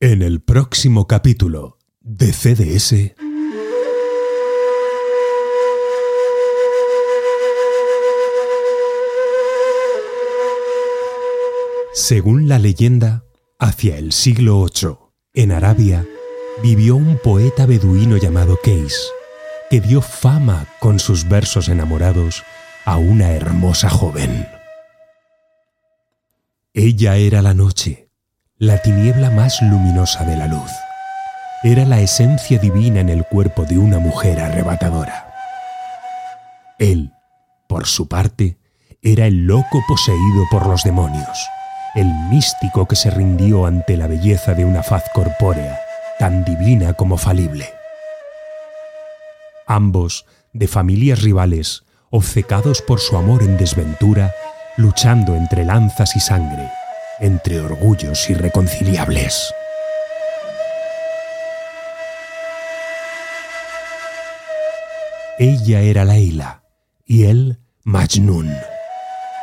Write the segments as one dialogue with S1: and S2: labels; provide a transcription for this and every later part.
S1: En el próximo capítulo de CDS. Según la leyenda, hacia el siglo VIII, en Arabia, vivió un poeta beduino llamado Keis, que dio fama con sus versos enamorados a una hermosa joven. Ella era la noche, la tiniebla más luminosa de la luz. Era la esencia divina en el cuerpo de una mujer arrebatadora. Él, por su parte, era el loco poseído por los demonios, el místico que se rindió ante la belleza de una faz corpórea, tan divina como falible. Ambos, de familias rivales, obcecados por su amor en desventura, luchando entre lanzas y sangre, entre orgullos irreconciliables. Ella era Laila y él Majnun,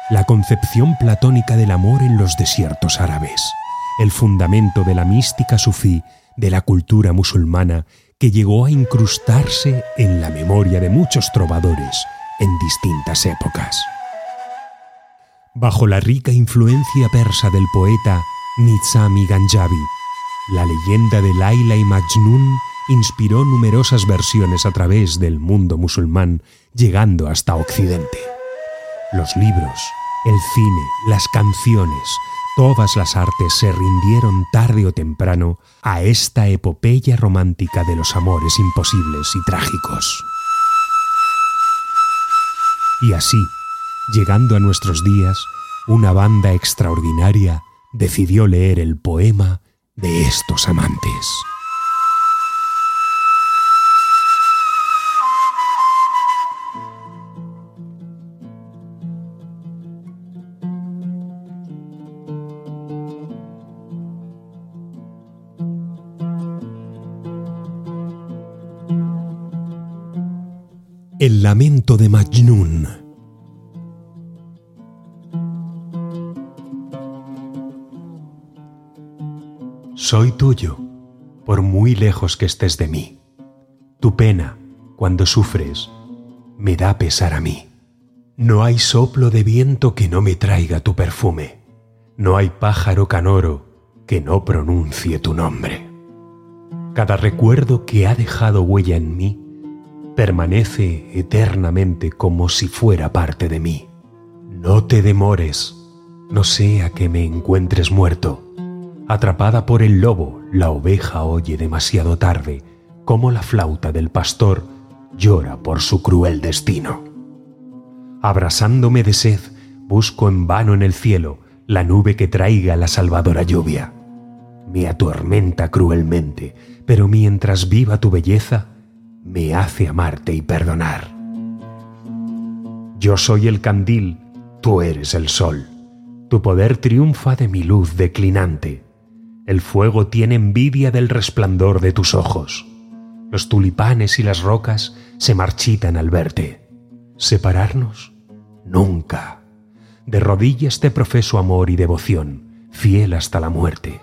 S1: la concepción platónica del amor en los desiertos árabes, el fundamento de la mística sufí de la cultura musulmana que llegó a incrustarse en la memoria de muchos trovadores en distintas épocas. Bajo la rica influencia persa del poeta Nizami Ganjavi, la leyenda de Laila y Majnun inspiró numerosas versiones a través del mundo musulmán, llegando hasta Occidente. Los libros, el cine, las canciones, todas las artes se rindieron tarde o temprano a esta epopeya romántica de los amores imposibles y trágicos. Y así, llegando a nuestros días, una banda extraordinaria decidió leer el poema de estos amantes. El lamento de Majnun. Soy tuyo, por muy lejos que estés de mí. Tu pena, cuando sufres, me da pesar a mí. No hay soplo de viento que no me traiga tu perfume. No hay pájaro canoro que no pronuncie tu nombre. Cada recuerdo que ha dejado huella en mí permanece eternamente como si fuera parte de mí. No te demores, no sea que me encuentres muerto. Atrapada por el lobo, la oveja oye demasiado tarde como la flauta del pastor llora por su cruel destino. Abrasándome de sed, busco en vano en el cielo la nube que traiga la salvadora lluvia. Me atormenta cruelmente, pero mientras viva tu belleza, me hace amarte y perdonar. Yo soy el candil, tú eres el sol. Tu poder triunfa de mi luz declinante. El fuego tiene envidia del resplandor de tus ojos. Los tulipanes y las rocas se marchitan al verte. ¿Separarnos? Nunca. De rodillas te profeso amor y devoción, fiel hasta la muerte.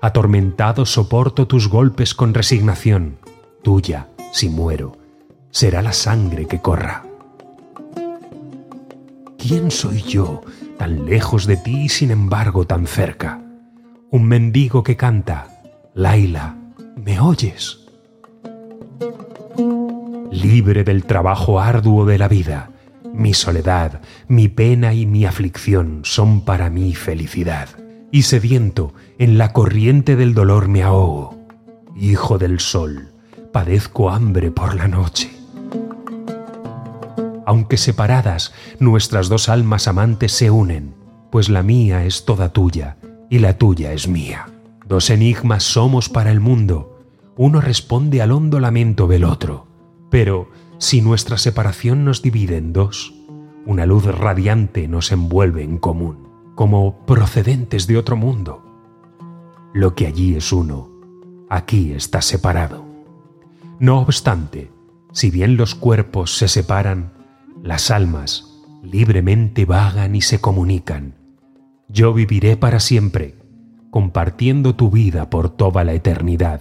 S1: Atormentado soporto tus golpes con resignación. Tuya, si muero, será la sangre que corra. ¿Quién soy yo, tan lejos de ti y sin embargo tan cerca? Un mendigo que canta, Laila, ¿me oyes? Libre del trabajo arduo de la vida, mi soledad, mi pena y mi aflicción son para mí felicidad. Y sediento, en la corriente del dolor me ahogo. Hijo del sol, padezco hambre por la noche. Aunque separadas, nuestras dos almas amantes se unen, pues la mía es toda tuya y la tuya es mía. Dos enigmas somos para el mundo, uno responde al hondo lamento del otro, pero si nuestra separación nos divide en dos, una luz radiante nos envuelve en común, como procedentes de otro mundo. Lo que allí es uno, aquí está separado. No obstante, si bien los cuerpos se separan, las almas libremente vagan y se comunican. Yo viviré para siempre, compartiendo tu vida por toda la eternidad.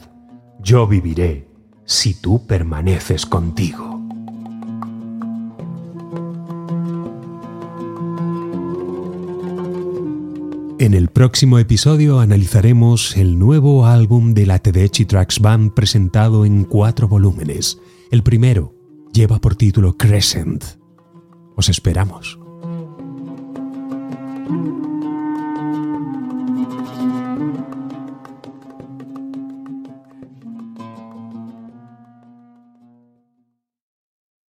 S1: Yo viviré si tú permaneces contigo. En el próximo episodio analizaremos el nuevo álbum de la Tedeschi Tracks Band presentado en cuatro volúmenes. El primero lleva por título Crescent. Os esperamos.